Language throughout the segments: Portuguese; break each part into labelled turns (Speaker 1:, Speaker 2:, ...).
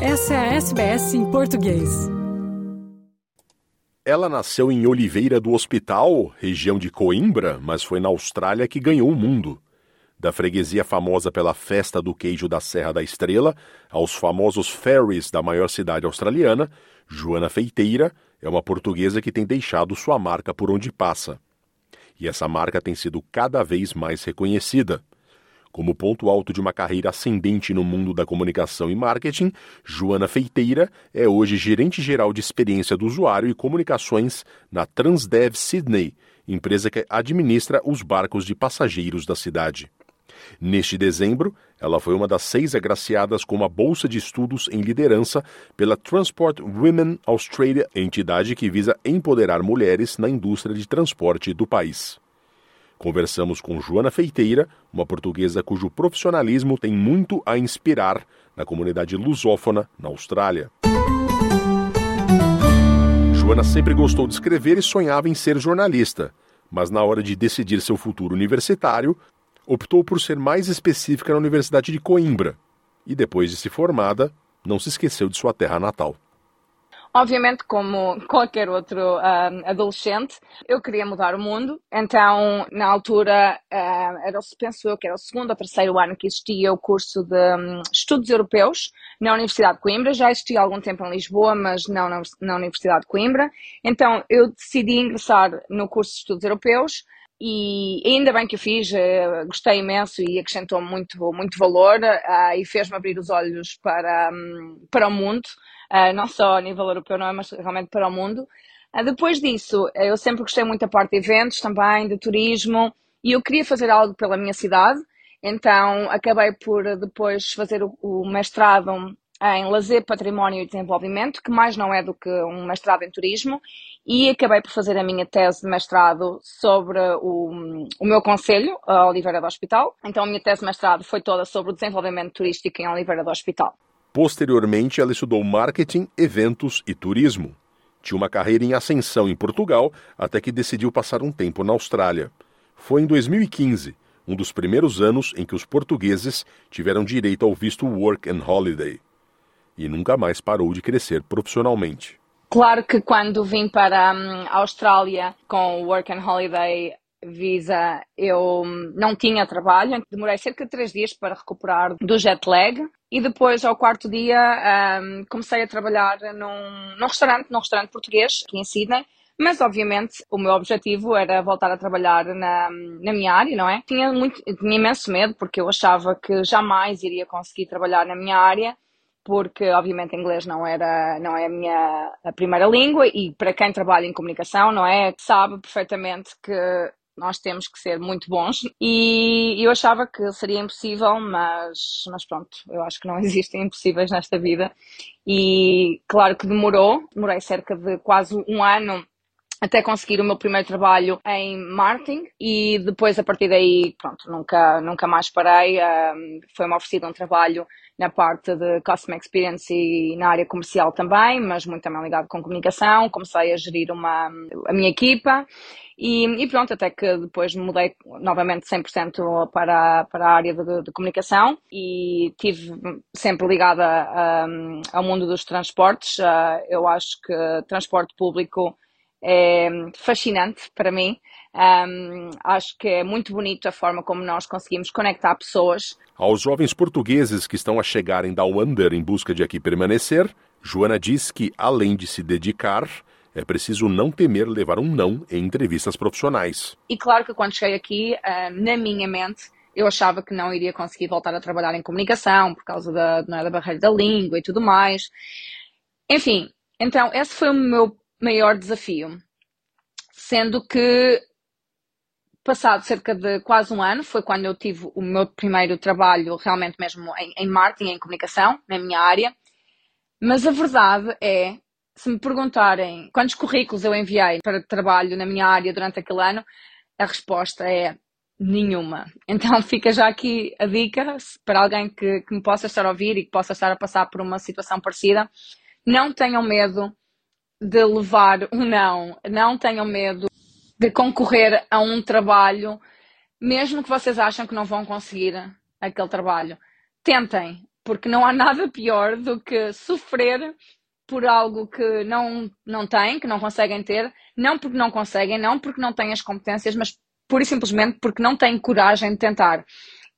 Speaker 1: Essa é a SBS em português.
Speaker 2: Ela nasceu em Oliveira do Hospital, região de Coimbra, mas foi na Austrália que ganhou o mundo. Da freguesia famosa pela festa do queijo da Serra da Estrela aos famosos ferries da maior cidade australiana, Joana Feiteira é uma portuguesa que tem deixado sua marca por onde passa. E essa marca tem sido cada vez mais reconhecida. Como ponto alto de uma carreira ascendente no mundo da comunicação e marketing, Joana Feiteira é hoje gerente geral de experiência do usuário e comunicações na Transdev Sydney, empresa que administra os barcos de passageiros da cidade. Neste dezembro, ela foi uma das seis agraciadas com uma bolsa de estudos em liderança pela Transport Women Australia, entidade que visa empoderar mulheres na indústria de transporte do país. Conversamos com Joana Feiteira, uma portuguesa cujo profissionalismo tem muito a inspirar na comunidade lusófona na Austrália. Joana sempre gostou de escrever e sonhava em ser jornalista, mas na hora de decidir seu futuro universitário, optou por ser mais específica na Universidade de Coimbra e, depois de se formada, não se esqueceu de sua terra natal.
Speaker 3: Obviamente, como qualquer outro uh, adolescente, eu queria mudar o mundo. Então, na altura, uh, era, penso eu que era o segundo ou terceiro ano que existia o curso de um, Estudos Europeus na Universidade de Coimbra. Já existia algum tempo em Lisboa, mas não na, na Universidade de Coimbra. Então, eu decidi ingressar no curso de Estudos Europeus e ainda bem que eu fiz, eh, gostei imenso e acrescentou muito, muito valor uh, e fez-me abrir os olhos para, um, para o mundo, uh, não só a nível europeu, não é, mas realmente para o mundo. Uh, depois disso, eu sempre gostei muito da parte de eventos também, de turismo, e eu queria fazer algo pela minha cidade, então acabei por depois fazer o, o mestrado em lazer, património e desenvolvimento, que mais não é do que um mestrado em turismo, e acabei por fazer a minha tese de mestrado sobre o, o meu conselho, a Oliveira do Hospital. Então a minha tese de mestrado foi toda sobre o desenvolvimento turístico em Oliveira do Hospital.
Speaker 2: Posteriormente, ela estudou marketing, eventos e turismo. Tinha uma carreira em ascensão em Portugal até que decidiu passar um tempo na Austrália. Foi em 2015, um dos primeiros anos em que os portugueses tiveram direito ao visto Work and Holiday e nunca mais parou de crescer profissionalmente.
Speaker 3: Claro que quando vim para hum, a Austrália com o Work and Holiday Visa, eu não tinha trabalho, demorei cerca de três dias para recuperar do jet lag. E depois, ao quarto dia, um, comecei a trabalhar num, num restaurante, num restaurante português aqui em Sydney, mas obviamente o meu objetivo era voltar a trabalhar na, na minha área, não é? Tinha, muito, tinha imenso medo porque eu achava que jamais iria conseguir trabalhar na minha área porque obviamente inglês não era não é a minha a primeira língua. E para quem trabalha em comunicação não é? Sabe perfeitamente que nós temos que ser muito bons. E eu achava que seria impossível mas mas pronto eu acho que não existem impossíveis nesta vida. E claro que demorou demorei cerca de quase um ano até conseguir o meu primeiro trabalho em marketing e depois a partir daí, pronto, nunca, nunca mais parei. Um, Foi-me oferecido um trabalho na parte de Customer Experience e na área comercial também, mas muito também ligado com comunicação. Comecei a gerir uma, a minha equipa e, e pronto, até que depois mudei novamente 100% para, para a área de, de comunicação e tive sempre ligada um, ao mundo dos transportes. Uh, eu acho que transporte público é fascinante para mim. Um, acho que é muito bonito a forma como nós conseguimos conectar pessoas.
Speaker 2: Aos jovens portugueses que estão a chegarem da Wonder em busca de aqui permanecer, Joana diz que, além de se dedicar, é preciso não temer levar um não em entrevistas profissionais.
Speaker 3: E claro que quando cheguei aqui, na minha mente, eu achava que não iria conseguir voltar a trabalhar em comunicação por causa da, é, da barreira da língua e tudo mais. Enfim, então esse foi o meu maior desafio. Sendo que, passado cerca de quase um ano, foi quando eu tive o meu primeiro trabalho realmente mesmo em, em marketing, em comunicação, na minha área. Mas a verdade é, se me perguntarem quantos currículos eu enviei para trabalho na minha área durante aquele ano, a resposta é nenhuma. Então fica já aqui a dica para alguém que, que me possa estar a ouvir e que possa estar a passar por uma situação parecida. Não tenham medo de levar um não. Não tenham medo de concorrer a um trabalho, mesmo que vocês acham que não vão conseguir aquele trabalho. Tentem. porque não há nada pior do que sofrer por algo que não, não têm, que não conseguem ter, não porque não conseguem, não porque não têm as competências, mas pura e simplesmente porque não têm coragem de tentar.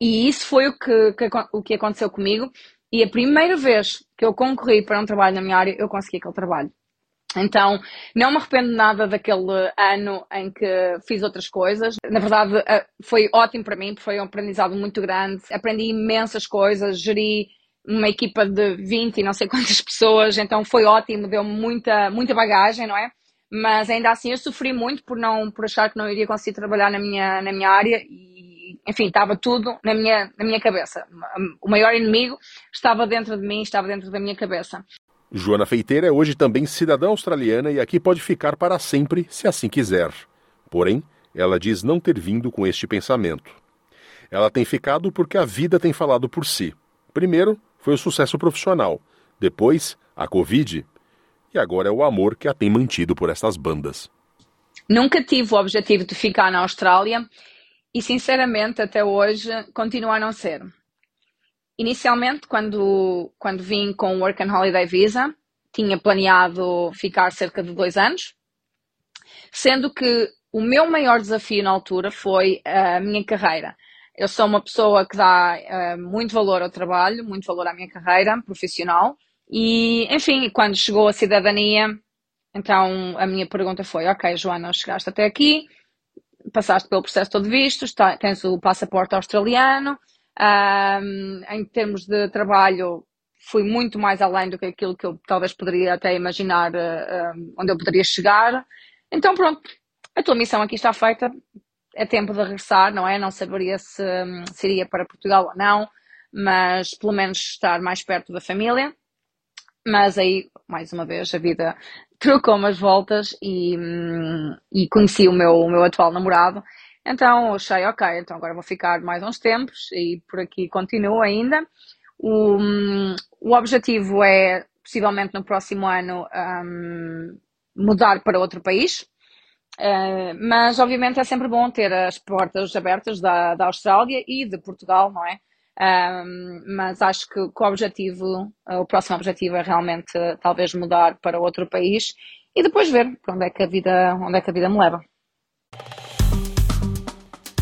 Speaker 3: E isso foi o que, que, o que aconteceu comigo. E a primeira vez que eu concorri para um trabalho na minha área, eu consegui aquele trabalho. Então, não me arrependo nada daquele ano em que fiz outras coisas. Na verdade, eh, foi ótimo para mim, porque foi um aprendizado muito grande. Aprendi imensas coisas, geri uma equipa de 20 e não sei quantas pessoas, então foi ótimo, deu muita, muita bagagem, não é? Mas ainda assim eu sofri muito por não por achar que não iria conseguir trabalhar na minha, na minha área e, enfim, estava tudo na minha, na minha cabeça. O maior inimigo estava dentro de mim, estava dentro da minha cabeça.
Speaker 2: Joana Feiteira é hoje também cidadã australiana e aqui pode ficar para sempre, se assim quiser. Porém, ela diz não ter vindo com este pensamento. Ela tem ficado porque a vida tem falado por si. Primeiro, foi o sucesso profissional, depois, a Covid, e agora é o amor que a tem mantido por estas bandas.
Speaker 3: Nunca tive o objetivo de ficar na Austrália e, sinceramente, até hoje, continua a não ser. Inicialmente, quando, quando vim com o Work and Holiday Visa, tinha planeado ficar cerca de dois anos, sendo que o meu maior desafio na altura foi a minha carreira. Eu sou uma pessoa que dá uh, muito valor ao trabalho, muito valor à minha carreira profissional e, enfim, quando chegou a cidadania, então a minha pergunta foi: Ok, Joana, chegaste até aqui, passaste pelo processo todo tá, tens o passaporte australiano, um, em termos de trabalho, fui muito mais além do que aquilo que eu talvez poderia até imaginar onde eu poderia chegar. Então, pronto, a tua missão aqui está feita. É tempo de regressar, não é? Não saberia se, se iria para Portugal ou não, mas pelo menos estar mais perto da família. Mas aí, mais uma vez, a vida trocou umas voltas e, e conheci o meu, o meu atual namorado então achei, ok, então agora vou ficar mais uns tempos e por aqui continuo ainda. O, o objetivo é, possivelmente no próximo ano, um, mudar para outro país. Uh, mas obviamente é sempre bom ter as portas abertas da, da Austrália e de Portugal, não é? Um, mas acho que, que o objetivo, uh, o próximo objetivo é realmente uh, talvez mudar para outro país e depois ver para onde é que a vida, onde é que a vida me leva.